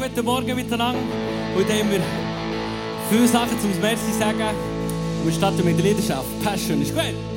guten Morgen miteinander. Und haben wir viele Sachen zum Merci sagen. Und starten mit der Leidenschaft. Passion ist gut.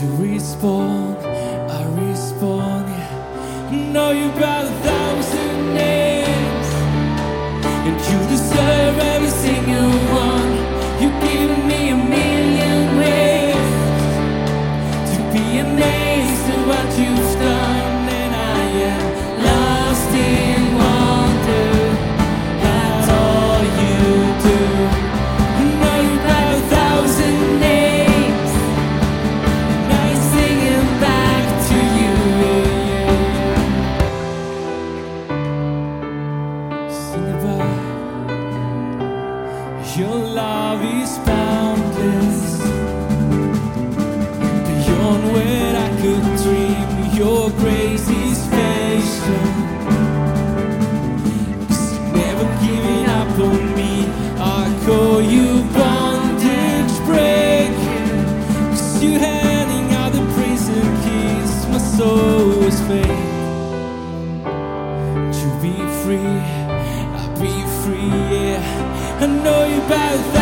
you respond, I respond. Yeah. Know you better than. always to be free. I'll be free, yeah. I know you better.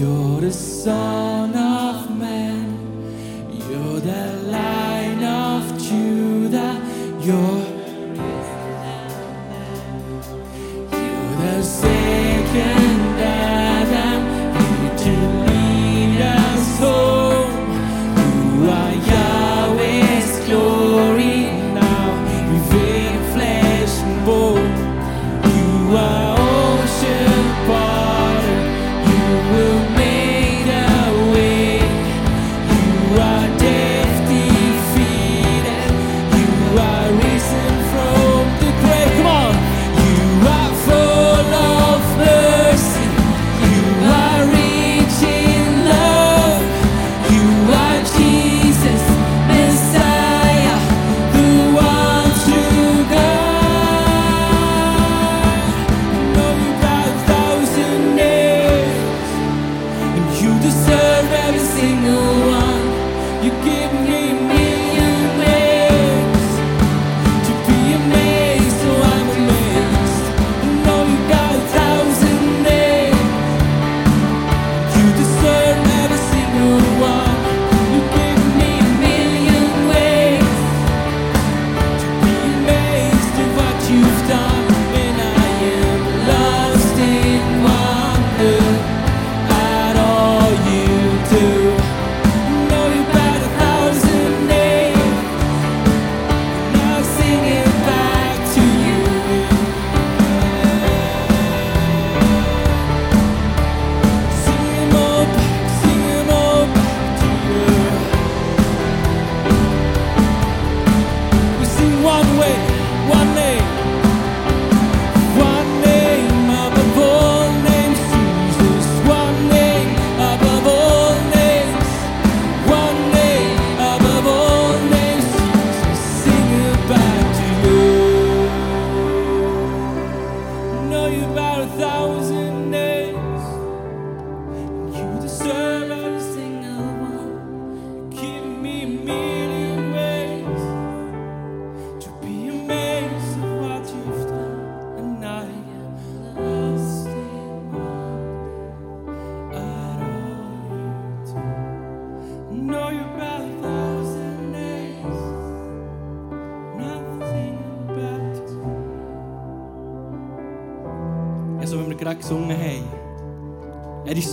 You're the sun.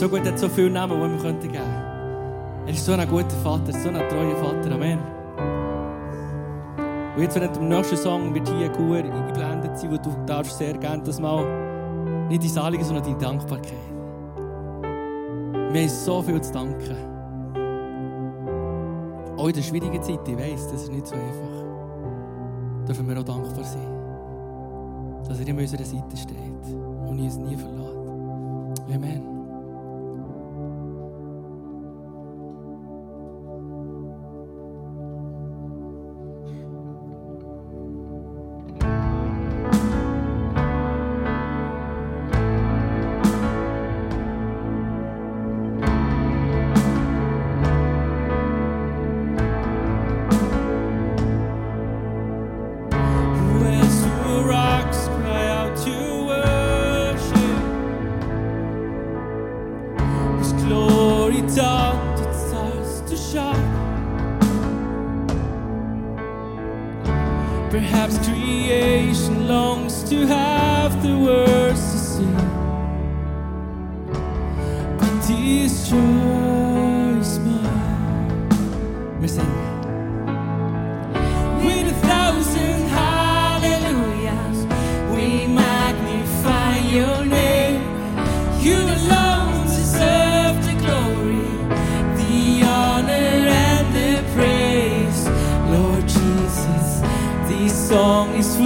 gut, er hat so viel Namen, die wir könnten geben Er ist so ein guter Vater, so ein treuer Vater. Amen. Und jetzt, während dem nächsten Song wird hier gut eingeblendet sein, wo du darfst sehr gerne das mal nicht dein Anliegen, sondern deine Dankbarkeit. Wir haben so viel zu danken. Auch in der schwierigen Zeit, ich weiss, das ist nicht so einfach. Dürfen wir auch dankbar sein, dass er immer an unserer Seite steht und uns nie verlässt. Amen.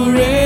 forever.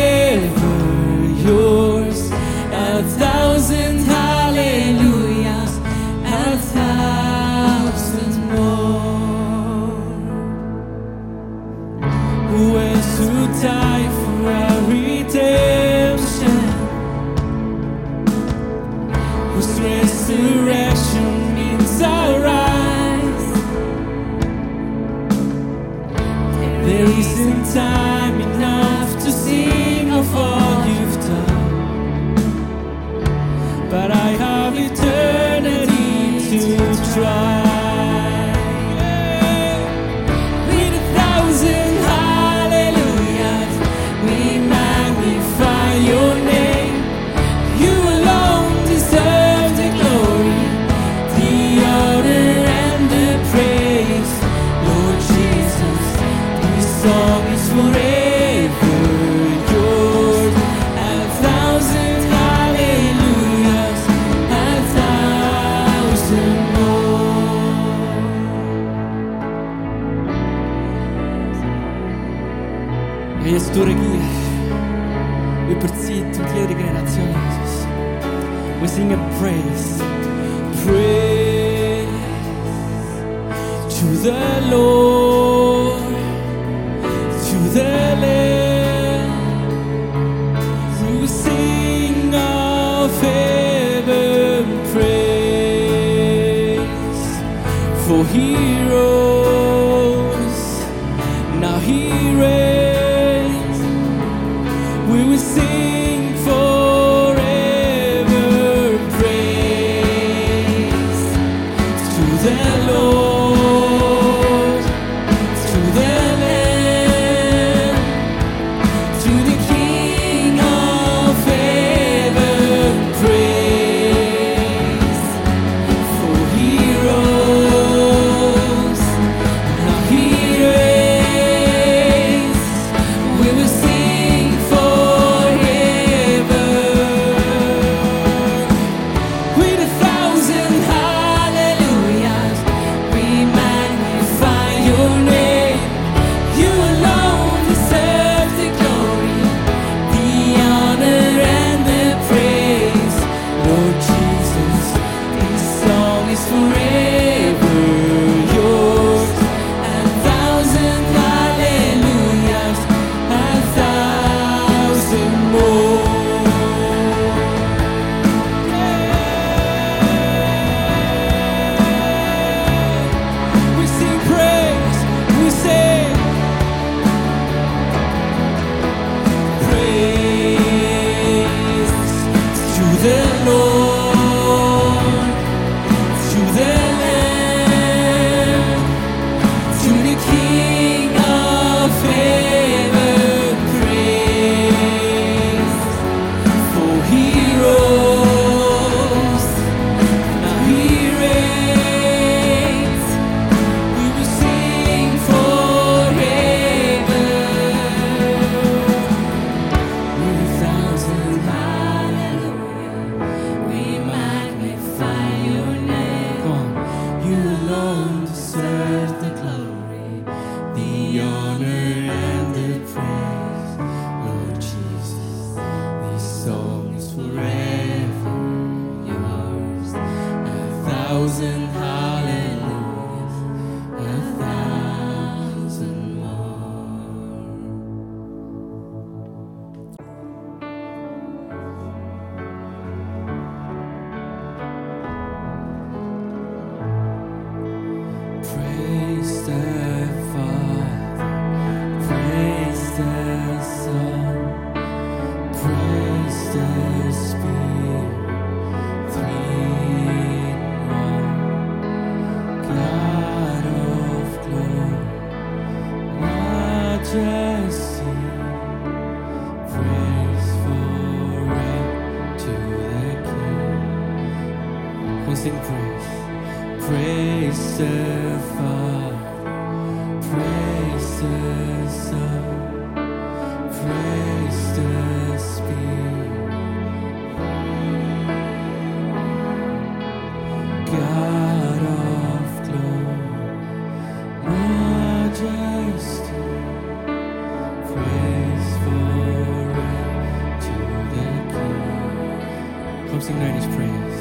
Let's his praise.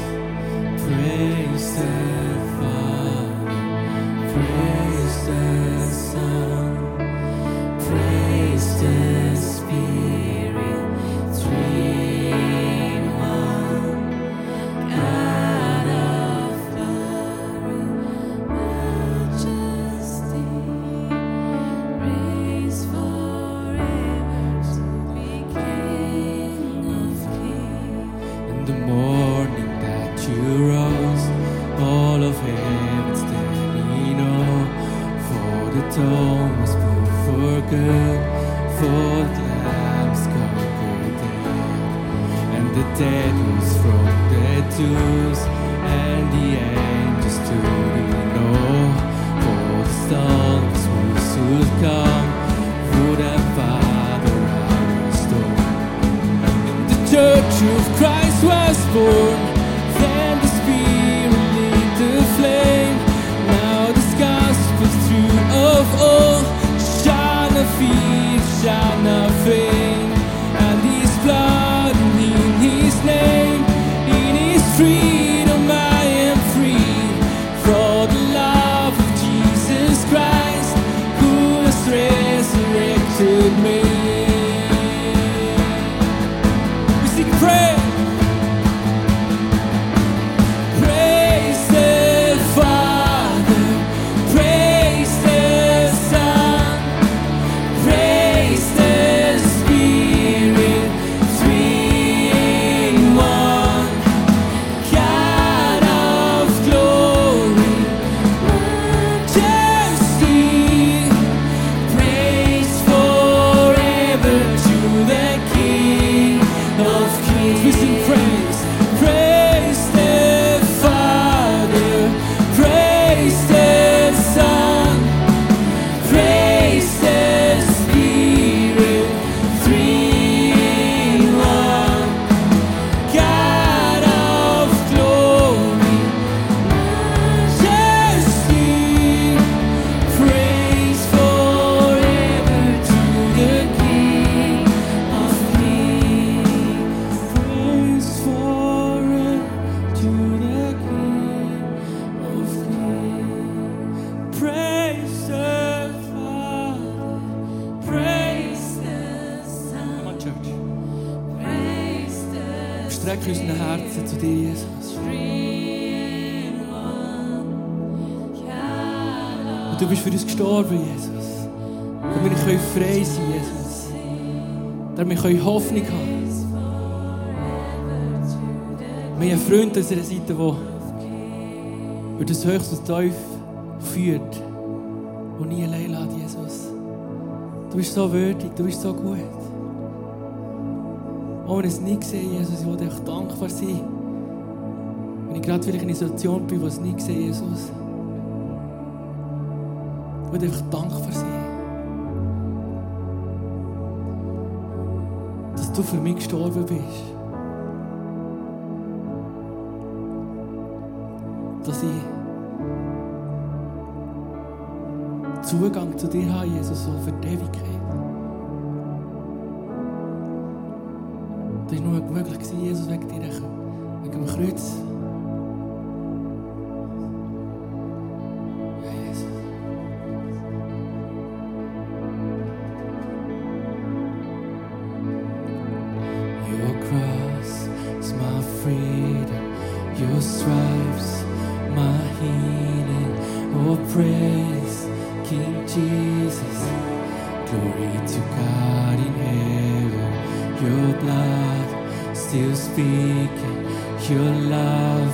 Praise the Father. Praise truth Christ was born. Then the Spirit lit the flame. Now this gospel's true of all. Shall not fear, shall not fail. Seite, die über das höchste Teuf führt und nie allein lässt, Jesus. Du bist so würdig, du bist so gut. Oh, wenn ich es nie gesehen Jesus, ich will dir dankbar sein. Wenn ich gerade vielleicht in einer Situation bin, wo ich es nie gesehen Jesus. Ich will dir dankbar sein. Dass du für mich gestorben bist. dass ich Zugang zu dir habe, Jesus, so für die Ewigkeit. Glory to God in heaven, your blood still speaking, your love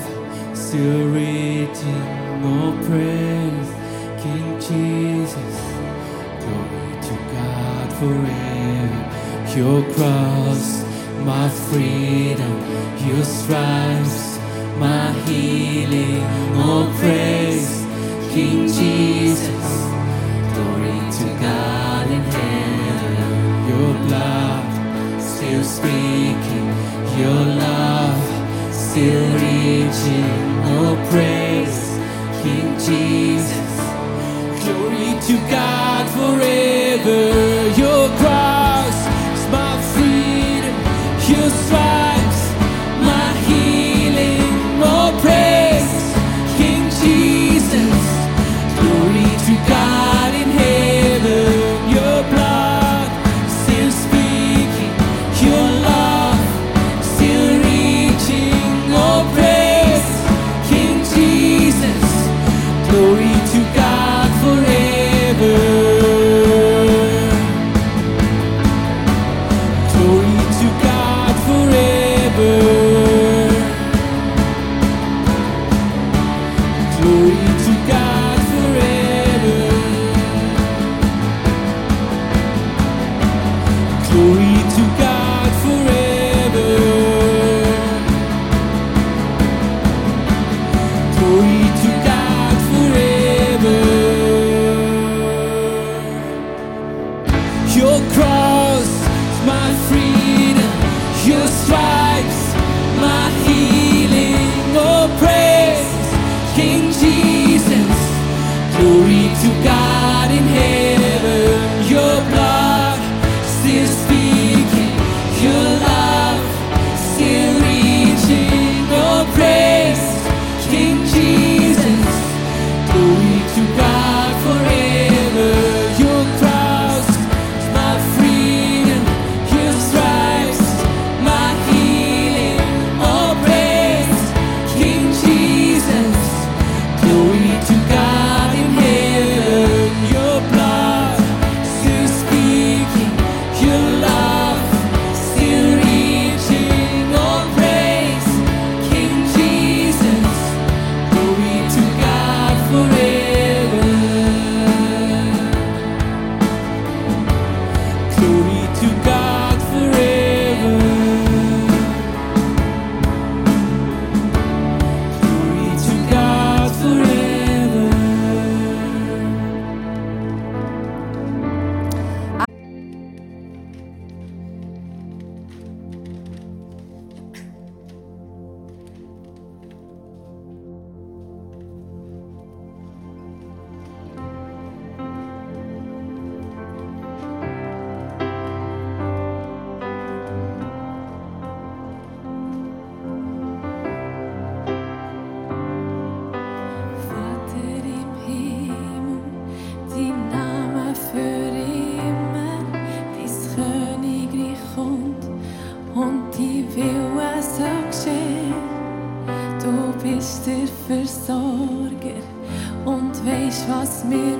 still reaching. More praise, King Jesus. Glory to God forever, your cross, my freedom, your stripes, my healing. More praise, King Jesus. speaking, your love still reaching. Oh, praise King Jesus. Glory to God forever. me.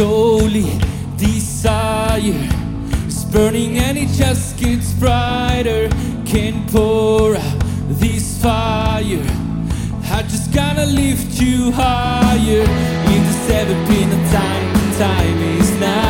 solely desire is burning and it just gets brighter. Can pour out this fire. I just gotta lift you higher. In the seven pin of time, time is now.